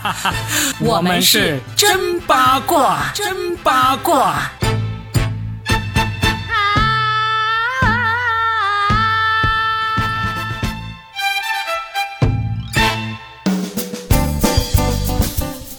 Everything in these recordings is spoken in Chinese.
我们是真八卦，真八卦。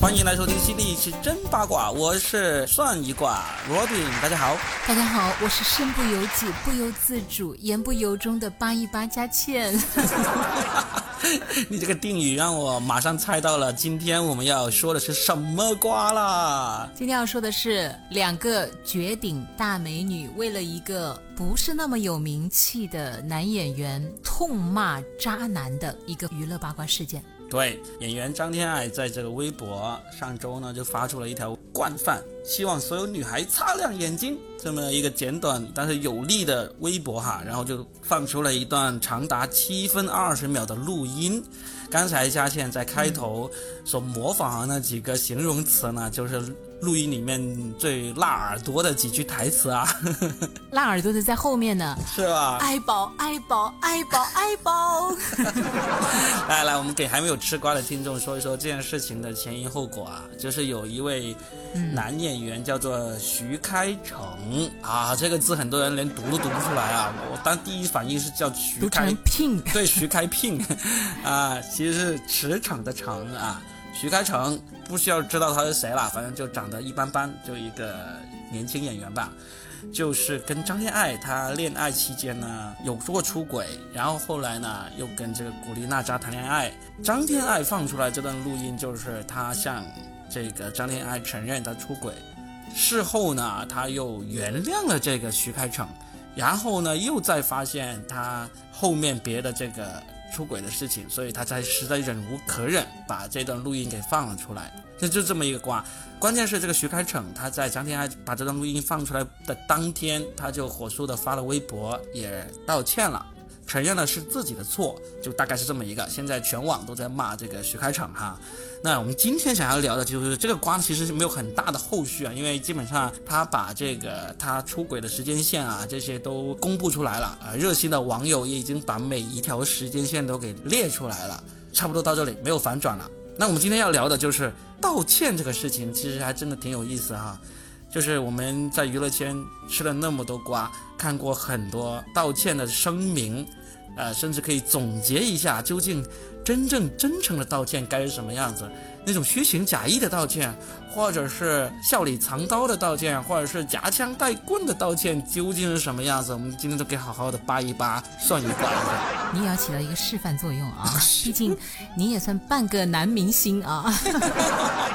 欢迎来收听新的一期真八卦，我是算一卦 Robin，大家好。大家好，我是身不由己、不由自主、言不由衷的八一八佳倩。你这个定语让我马上猜到了，今天我们要说的是什么瓜啦？今天要说的是两个绝顶大美女为了一个不是那么有名气的男演员痛骂渣男的一个娱乐八卦事件。对，演员张天爱在这个微博上周呢就发出了一条惯犯，希望所有女孩擦亮眼睛这么一个简短但是有力的微博哈，然后就放出了一段长达七分二十秒的录音。刚才佳倩在开头所模仿的那几个形容词呢，就是录音里面最辣耳朵的几句台词啊，辣耳朵的在后面呢，是吧？爱宝爱宝爱宝爱宝。来来，我们给还没有吃瓜的听众说一说这件事情的前因后果啊，就是有一位男演员叫做徐开骋啊，这个字很多人连读都读不出来啊，我当第一反应是叫徐读开成聘。对，徐开聘啊，其实是驰骋的骋啊。徐开骋不需要知道他是谁啦，反正就长得一般般，就一个年轻演员吧。就是跟张天爱他恋爱期间呢有过出轨，然后后来呢又跟这个古力娜扎谈恋爱。张天爱放出来这段录音，就是他向这个张天爱承认他出轨，事后呢他又原谅了这个徐开骋，然后呢又再发现他后面别的这个出轨的事情，所以他才实在忍无可忍，把这段录音给放了出来。这就这么一个瓜。关键是这个徐开骋，他在张天爱把这段录音放出来的当天，他就火速的发了微博，也道歉了。承认了是自己的错，就大概是这么一个。现在全网都在骂这个徐开骋哈。那我们今天想要聊的就是这个瓜，其实是没有很大的后续啊，因为基本上他把这个他出轨的时间线啊这些都公布出来了啊，热心的网友也已经把每一条时间线都给列出来了，差不多到这里没有反转了。那我们今天要聊的就是道歉这个事情，其实还真的挺有意思哈。就是我们在娱乐圈吃了那么多瓜，看过很多道歉的声明，呃，甚至可以总结一下，究竟真正真诚的道歉该是什么样子？那种虚情假意的道歉，或者是笑里藏刀的道歉，或者是夹枪带棍的道歉，究竟是什么样子？我们今天都给好好的扒一扒，算一卦。你也要起到一个示范作用啊，毕竟你也算半个男明星啊。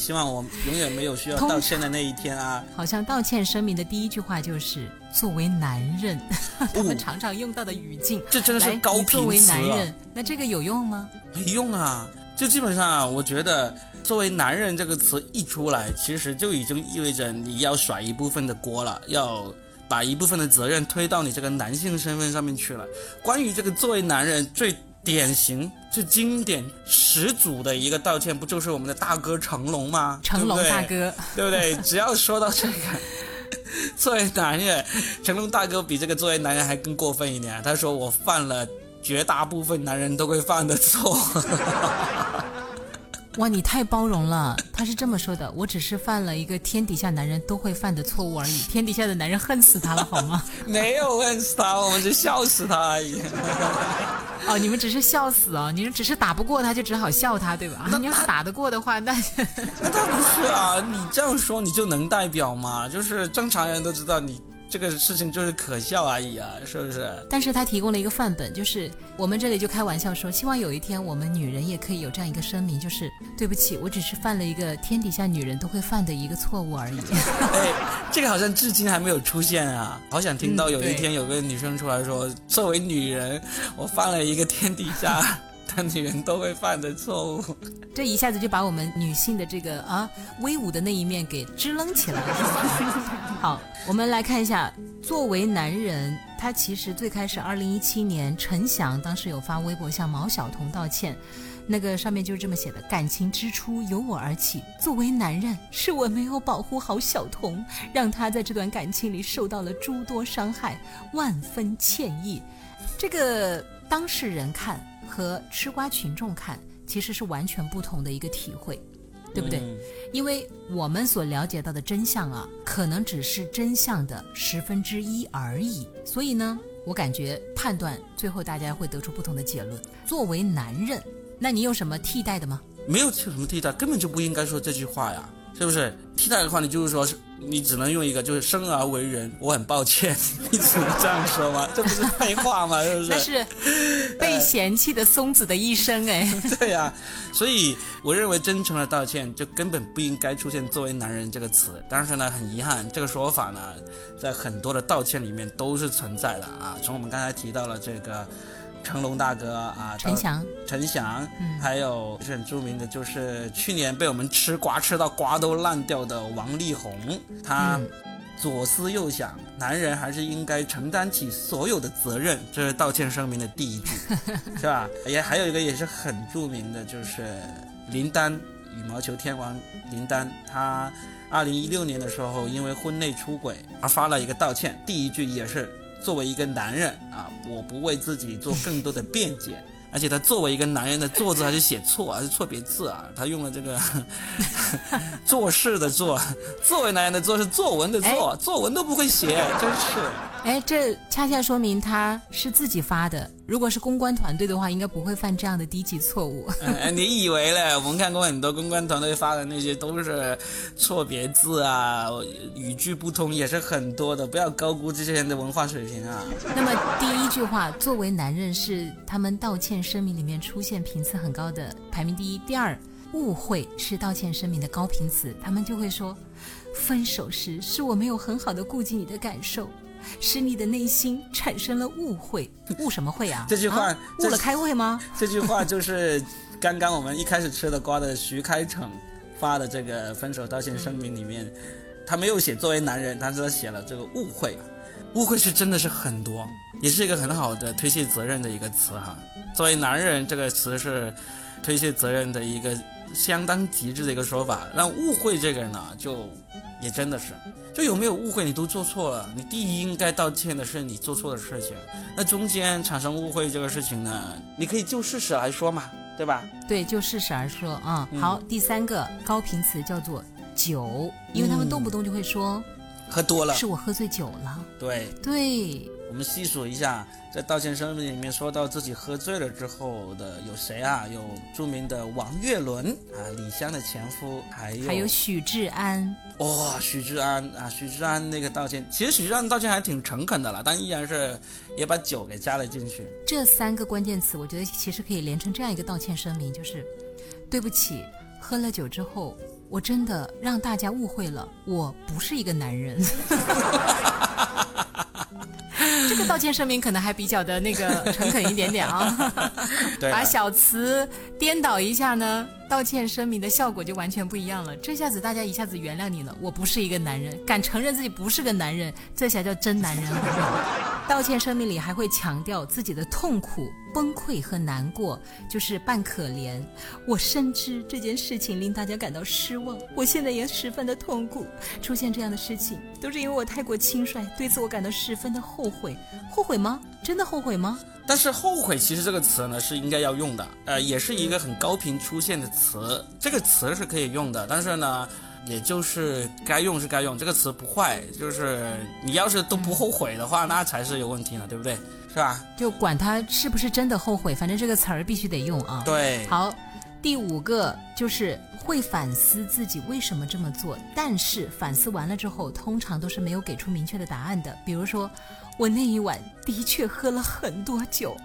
呃，希望我永远没有需要道歉的那一天啊。好像道歉声明的第一句话就是“作为男人 ”，他们常常用到的语境。这真的是来高你作为男人，那这个有用吗？没用啊！就基本上啊，我觉得作为男人这个词一出来，其实就已经意味着你要甩一部分的锅了，要把一部分的责任推到你这个男性身份上面去了。关于这个作为男人最典型、最经典、始祖的一个道歉，不就是我们的大哥成龙吗？成龙大哥，对不对？只要说到这个，作为男人，成龙大哥比这个作为男人还更过分一点。他说：“我犯了绝大部分男人都会犯的错。哇，你太包容了。他是这么说的：“我只是犯了一个天底下男人都会犯的错误而已，天底下的男人恨死他了，好吗？” 没有恨死他，我们就笑死他而已。哦，你们只是笑死哦，你们只是打不过他，就只好笑他，对吧？你要是打得过的话，那那倒不是啊，你这样说你就能代表吗？就是正常人都知道你这个事情就是可笑而已啊，是不是？但是他提供了一个范本，就是我们这里就开玩笑说，希望有一天我们女人也可以有这样一个声明，就是对不起，我只是犯了一个天底下女人都会犯的一个错误而已。哎，这个好像至今还没有出现啊！好想听到有一天有个女生出来说，作为女人，我犯了一个天底下女人都会犯的错误。这一下子就把我们女性的这个啊威武的那一面给支棱起来了。好，我们来看一下，作为男人，他其实最开始，二零一七年，陈翔当时有发微博向毛晓彤道歉。那个上面就是这么写的：感情之初由我而起，作为男人，是我没有保护好小童，让他在这段感情里受到了诸多伤害，万分歉意。这个当事人看和吃瓜群众看，其实是完全不同的一个体会，对不对？嗯因为我们所了解到的真相啊，可能只是真相的十分之一而已。所以呢，我感觉判断最后大家会得出不同的结论。作为男人，那你有什么替代的吗？没有什么替代，根本就不应该说这句话呀，是不是？替代的话，你就是说是你只能用一个就是生而为人，我很抱歉，你只能这样说吗？这不是废话吗？是不那是？是被嫌弃的松子的一生哎。对呀、所以我认为真诚的道歉就根本不应该出现“作为男人”这个词。但是呢，很遗憾，这个说法呢，在很多的道歉里面都是存在的啊。从我们刚才提到了这个成龙大哥啊，陈翔，陈翔，嗯。还有是很著名的，就是去年被我们吃瓜吃到瓜都烂掉的王力宏，他嗯。左思右想，男人还是应该承担起所有的责任，这是道歉声明的第一句，是吧？也还有一个也是很著名的，就是林丹，羽毛球天王林丹，他二零一六年的时候因为婚内出轨而发了一个道歉，第一句也是作为一个男人啊，我不为自己做更多的辩解。而且他作为一个男人的“作”字还是写错，还是错别字啊？他用了这个 做事的“做”，作为男人的“做”是作文的“作”，作文都不会写，真是。哎，这恰恰说明他是自己发的。如果是公关团队的话，应该不会犯这样的低级错误。哎，你以为嘞？我们看过很多公关团队发的那些都是错别字啊，语句不通也是很多的，不要高估这些人的文化水平啊。那么第一句话，作为男人是他们道歉声明里面出现频次很高的排名第一，第二，误会是道歉声明的高频词，他们就会说，分手时是我没有很好的顾及你的感受。使你的内心产生了误会，误什么会啊？这句话啊误了开会吗？这句话就是刚刚我们一开始吃的瓜的徐开骋发的这个分手道歉声明里面，他没有写作为男人，他说写了这个误会。误会是真的是很多，也是一个很好的推卸责任的一个词哈。作为男人这个词是推卸责任的一个相当极致的一个说法。那误会这个呢，就也真的是，就有没有误会你都做错了，你第一应该道歉的是你做错的事情。那中间产生误会这个事情呢，你可以就事实来说嘛，对吧？对，就事实而说啊、嗯好，第三个高频词叫做酒，因为他们嗯动不动就会说、喝多了，是我喝醉酒了。对。对，我们细数一下，在道歉声明里面说到自己喝醉了之后的有谁啊？有著名的王岳伦啊，李湘的前夫，还有还有许志安，哇、许志安啊，许志安那个道歉，其实许志安道歉还挺诚恳的了，但依然是也把酒给加了进去。这三个关键词，我觉得其实可以连成这样一个道歉声明，就是对不起，喝了酒之后，我真的让大家误会了，我不是一个男人。这个道歉声明可能还比较的那个诚恳一点点啊，把小词颠倒一下呢，道歉声明的效果就完全不一样了。这下子大家一下子原谅你了，我不是一个男人，敢承认自己不是个男人，这才叫真男人。道歉声明里还会强调自己的痛苦、崩溃和难过，就是扮可怜。我深知这件事情令大家感到失望，我现在也十分的痛苦。出现这样的事情，都是因为我太过轻率，对此我感到十分的后悔。后悔吗？真的后悔吗？但是后悔其实这个词呢是应该要用的，呃，也是一个很高频出现的词，这个词是可以用的，但是呢。也就是该用是该用，这个词不坏，就是你要是都不后悔的话，那才是有问题呢，对不对？是吧？就管他是不是真的后悔，反正这个词儿必须得用啊。对，好，第五个就是会反思自己为什么这么做，但是反思完了之后，通常都是没有给出明确的答案的。比如说，我那一晚的确喝了很多酒，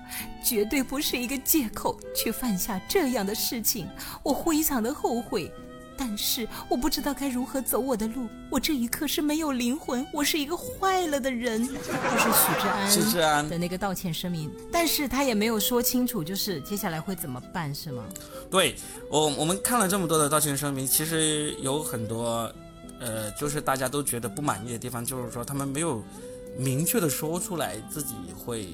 绝对不是一个借口去犯下这样的事情，我非常的后悔。但是我不知道该如何走我的路，我这一刻是没有灵魂，我是一个坏了的人。这是许志安许志安的那个道歉声明，但是他也没有说清楚，就是接下来会怎么办，是吗？对我我们看了这么多的道歉声明，其实有很多，呃，就是大家都觉得不满意的地方，就是说他们没有明确的说出来自己会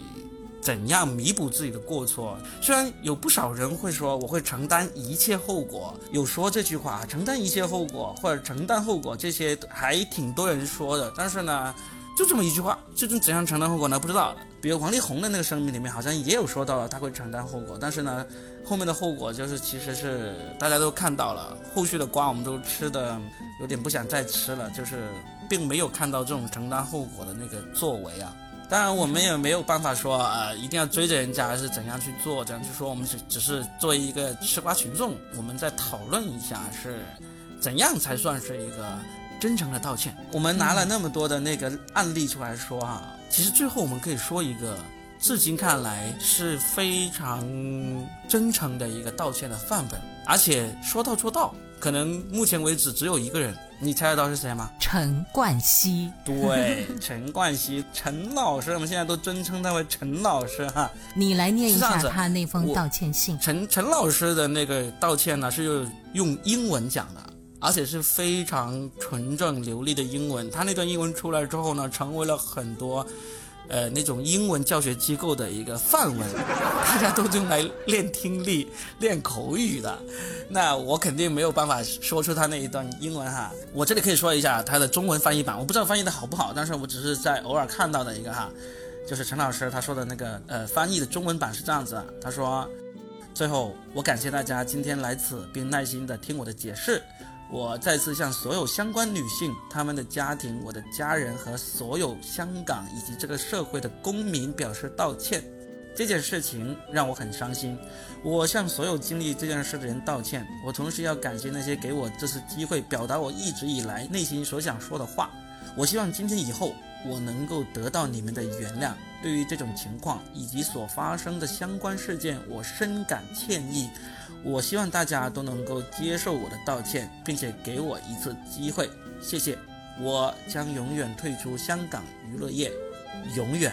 怎样弥补自己的过错。虽然有不少人会说我会承担一切后果，有说这句话，承担一切后果或者承担后果这些还挺多人说的，但是呢。就这么一句话，究竟怎样承担后果呢？不知道。比如王力宏的那个声明里面好像也有说到了他会承担后果，但是呢，后面的后果就是其实是大家都看到了，后续的瓜我们都吃的有点不想再吃了，就是并没有看到这种承担后果的那个作为啊。当然我们也没有办法说呃一定要追着人家是怎样去做，怎样去说，我们只只是作为一个吃瓜群众，我们在讨论一下是怎样才算是一个真诚的道歉。我们拿了那么多的那个案例出来说啊。其实最后我们可以说一个，至今看来是非常真诚的一个道歉的范本，而且说到做到。可能目前为止只有一个人，你猜得到是谁吗？陈冠希。对，陈冠希，陈老师，我们现在都尊称他为陈老师哈。你来念一下他那封道歉信。陈陈老师的那个道歉呢，是用英文讲的。而且是非常纯正流利的英文，他那段英文出来之后呢，成为了很多，呃，那种英文教学机构的一个范文，大家都用来练听力、练口语的。那我肯定没有办法说出他那一段英文哈，我这里可以说一下他的中文翻译版，我不知道翻译的好不好，但是我只是在偶尔看到的一个哈，就是陈老师他说的那个呃翻译的中文版是这样子，他说，最后我感谢大家今天来此并耐心的听我的解释。我再次向所有相关女性、她们的家庭、我的家人和所有香港以及这个社会的公民表示道歉。这件事情让我很伤心，我向所有经历这件事的人道歉。我同时要感谢那些给我这次机会表达我一直以来内心所想说的话。我希望今天以后我能够得到你们的原谅。对于这种情况以及所发生的相关事件，我深感歉意。我希望大家都能够接受我的道歉，并且给我一次机会，谢谢。我将永远退出香港娱乐业，永远。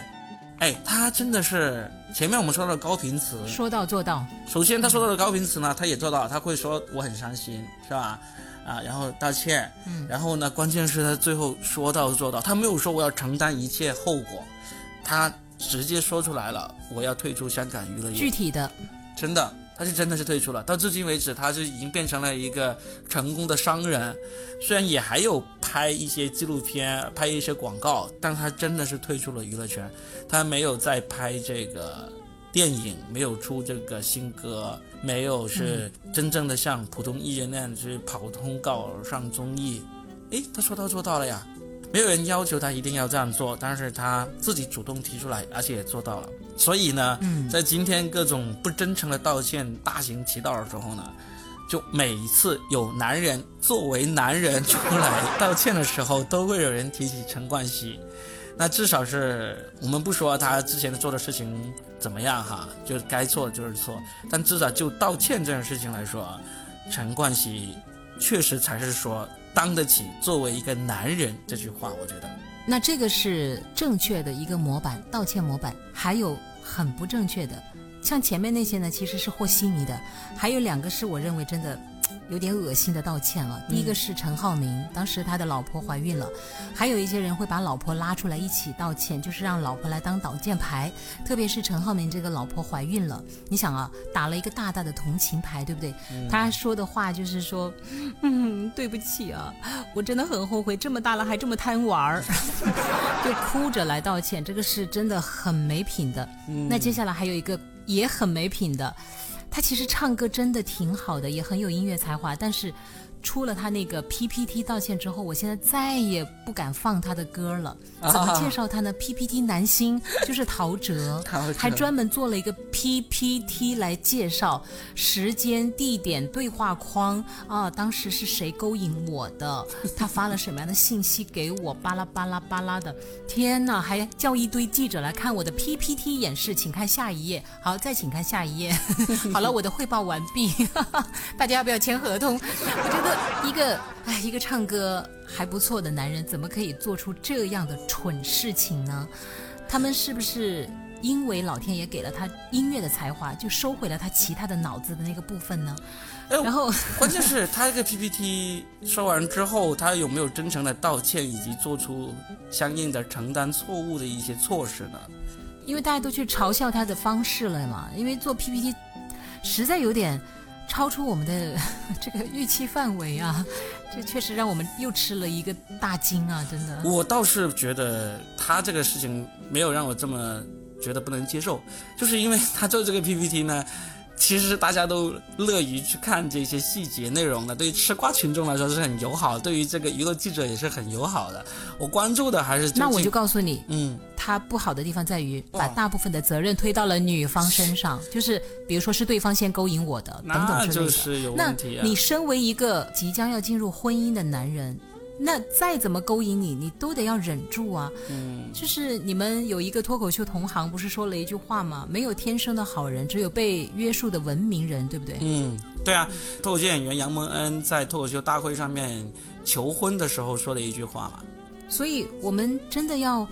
哎，他真的是前面我们说到的高频词，说到做到。首先他说到的高频词呢，他也做到，他会说我很伤心，是吧？啊，然后道歉，嗯，然后呢，关键是他最后说到做到，他没有说我要承担一切后果，他直接说出来了，我要退出香港娱乐业。具体的，真的。他是真的是退出了，到至今为止，他是已经变成了一个成功的商人，虽然也还有拍一些纪录片、拍一些广告，但他真的是退出了娱乐圈，他没有再拍这个电影，没有出这个新歌，没有是真正的像普通艺人那样去跑通告、上综艺。诶，他说到做到了呀。没有人要求他一定要这样做，但是他自己主动提出来，而且也做到了。所以呢，在今天各种不真诚的道歉大行其道的时候呢，就每一次有男人作为男人出来道歉的时候，都会有人提起陈冠希。那至少是我们不说他之前做的事情怎么样哈，就该错就是错。但至少就道歉这件事情来说，陈冠希确实才是说。当得起作为一个男人这句话，我觉得，那这个是正确的一个模板，道歉模板，还有很不正确的，像前面那些呢，其实是和稀泥的，还有两个是我认为真的。有点恶心的道歉了。第一个是陈浩民，当时他的老婆怀孕了，还有一些人会把老婆拉出来一起道歉，就是让老婆来当挡箭牌。特别是陈浩民这个老婆怀孕了，你想啊，打了一个大大的同情牌，对不对？他说的话就是说，嗯，对不起啊，我真的很后悔，这么大了还这么贪玩儿，就哭着来道歉，这个是真的很没品的。那接下来还有一个也很没品的。他其实唱歌真的挺好的，也很有音乐才华，但是。出了他那个 PPT 道歉之后，我现在再也不敢放他的歌了。怎么介绍他呢？PPT 男星就是陶喆，还专门做了一个 PPT 来介绍时间、地点、对话框啊，当时是谁勾引我的？他发了什么样的信息给我？巴拉巴拉巴拉的，天哪！还叫一堆记者来看我的 PPT 演示，请看下一页。好，再请看下一页。好了，我的汇报完毕。大家要不要签合同？我觉得。一个哎，一个唱歌还不错的男人，怎么可以做出这样的蠢事情呢？他们是不是因为老天爷给了他音乐的才华，就收回了他其他的脑子的那个部分呢？然后，关键是他这个 PPT 说完之后，他有没有真诚的道歉，以及做出相应的承担错误的一些措施呢？因为大家都去嘲笑他的方式了嘛，因为做 PPT 实在有点。超出我们的 这个预期范围啊，这确实让我们又吃了一个大惊啊！真的，我倒是觉得他这个事情没有让我这么觉得不能接受，就是因为他做这个 PPT 呢。其实大家都乐于去看这些细节内容的，对于吃瓜群众来说是很友好，对于这个娱乐记者也是很友好的。我关注的还是那我就告诉你，嗯，他不好的地方在于把大部分的责任推到了女方身上，就是比如说是对方先勾引我的等等之类的。那你身为一个即将要进入婚姻的男人。那再怎么勾引你，你都得要忍住啊。嗯，就是你们有一个脱口秀同行，不是说了一句话吗？没有天生的好人，只有被约束的文明人，对不对？嗯，对啊。脱口秀演员杨蒙恩在脱口秀大会上面求婚的时候说了一句话嘛。所以我们真的要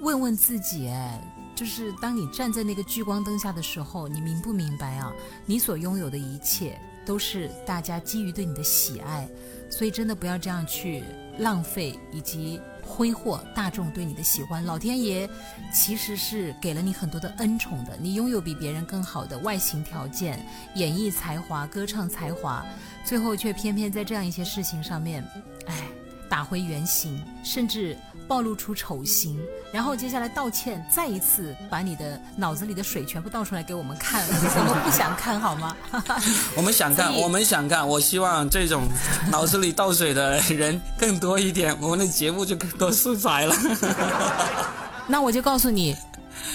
问问自己，哎，就是当你站在那个聚光灯下的时候，你明不明白啊？你所拥有的一切都是大家基于对你的喜爱，所以真的不要这样去。浪费以及挥霍大众对你的喜欢，老天爷其实是给了你很多的恩宠的。你拥有比别人更好的外形条件、演绎才华、歌唱才华，最后却偏偏在这样一些事情上面，哎，打回原形，甚至。暴露出丑行，然后接下来道歉，再一次把你的脑子里的水全部倒出来给我们看，我们不想看好吗？我们想看，我们想看。我希望这种脑子里倒水的人更多一点，我们的节目就更多素材了。那我就告诉你，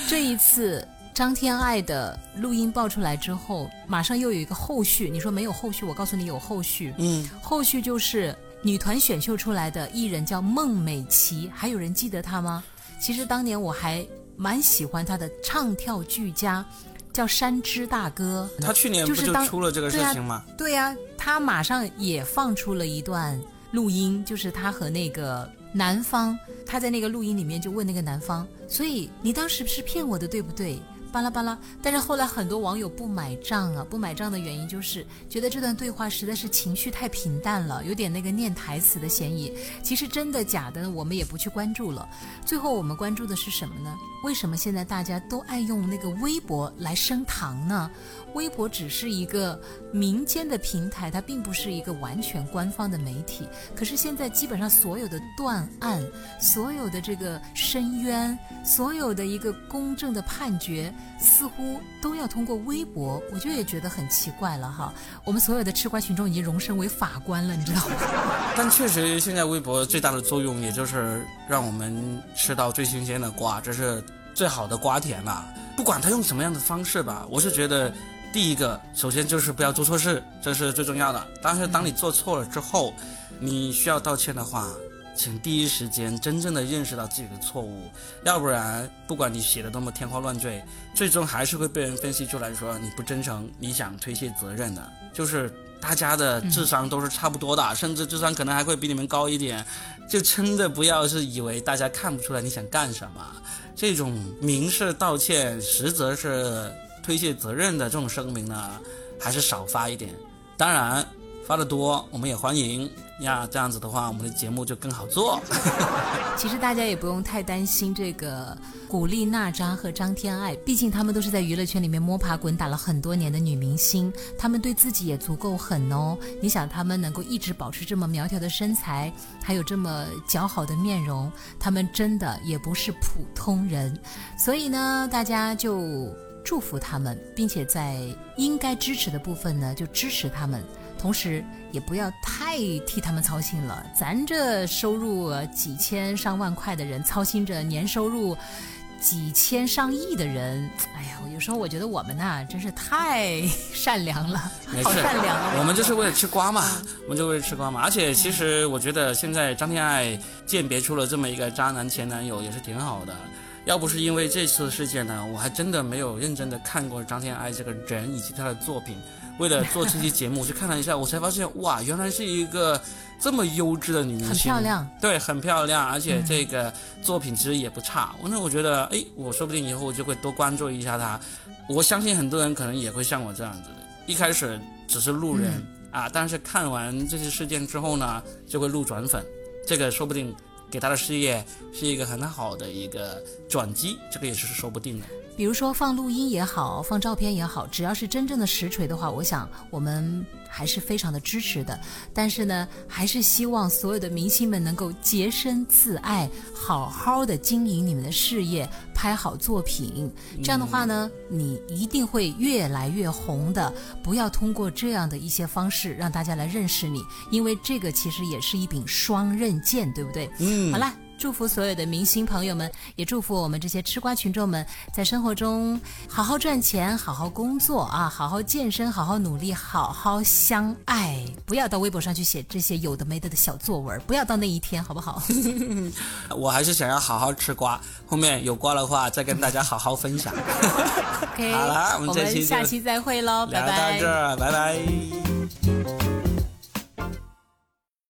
这一次张天爱的录音爆出来之后，马上又有一个后续。你说没有后续，我告诉你有后续。嗯，后续就是。女团选秀出来的艺人叫孟美岐，还有人记得她吗？其实当年我还蛮喜欢她的，唱跳俱佳，叫山之大哥。他去年不就出了这个事情吗？对呀，他马上也放出了一段录音，就是他和那个男方，他在那个录音里面就问那个男方，所以你当时是骗我的，对不对？巴拉巴拉，但是后来很多网友不买账啊！不买账的原因就是觉得这段对话实在是情绪太平淡了，有点那个念台词的嫌疑。其实真的假的，我们也不去关注了。最后我们关注的是什么呢？为什么现在大家都爱用那个微博来升堂呢？微博只是一个民间的平台，它并不是一个完全官方的媒体。可是现在基本上所有的断案、所有的这个申冤、所有的一个公正的判决。似乎都要通过微博，我就也觉得很奇怪了哈。我们所有的吃瓜群众已经荣升为法官了，你知道吗？但确实，现在微博最大的作用，也就是让我们吃到最新鲜的瓜，这是最好的瓜田了。不管他用什么样的方式吧，我是觉得，第一个，首先就是不要做错事，这是最重要的。但是当你做错了之后，你需要道歉的话。请第一时间真正的认识到自己的错误，要不然不管你写的多么天花乱坠，最终还是会被人分析出来说你不真诚，你想推卸责任的。就是大家的智商都是差不多的，甚至智商可能还会比你们高一点，就真的不要是以为大家看不出来你想干什么。这种明示道歉，实则是推卸责任的这种声明呢，还是少发一点。当然。发的多，我们也欢迎呀。这样子的话，我们的节目就更好做。其实大家也不用太担心这个古力娜扎和张天爱，毕竟他们都是在娱乐圈里面摸爬滚打了很多年的女明星，他们对自己也足够狠哦。你想，他们能够一直保持这么苗条的身材，还有这么姣好的面容，他们真的也不是普通人。所以呢，大家就祝福他们，并且在应该支持的部分呢，就支持他们。同时，也不要太替他们操心了。咱这收入几千上万块的人，操心着年收入几千上亿的人，哎呀，有时候我觉得我们呐，真是太 善良了，好善良。我们就是为了吃瓜嘛，我们就为了吃瓜嘛。而且，其实我觉得现在张天爱鉴别出了这么一个渣男前男友，也是挺好的。要不是因为这次事件呢，我还真的没有认真的看过张天爱这个人以及他的作品。为了做这期节目，我去看了一下，我才发现哇，原来是一个这么优质的女明星，很漂亮，对，很漂亮，而且这个作品其实也不差。那我觉得，哎，我说不定以后就会多关注一下她。我相信很多人可能也会像我这样子，一开始只是路人啊，但是看完这些事件之后呢，就会路转粉。这个说不定给他的事业是一个很好的一个转机，这个也是说不定的。比如说放录音也好，放照片也好，只要是真正的实锤的话，我想我们还是非常的支持的。但是呢，还是希望所有的明星们能够洁身自爱，好好的经营你们的事业，拍好作品。这样的话呢，你一定会越来越红的。不要通过这样的一些方式让大家来认识你，因为这个其实也是一柄双刃剑，对不对？嗯，好啦。祝福所有的明星朋友们，也祝福我们这些吃瓜群众们，在生活中好好赚钱，好好工作啊，好好健身，好好努力，好好相爱。不要到微博上去写这些有的没的的小作文，不要到那一天，好不好？我还是想要好好吃瓜，后面有瓜的话再跟大家好好分享。好了，我们下期再会喽，拜拜。到这儿，拜拜。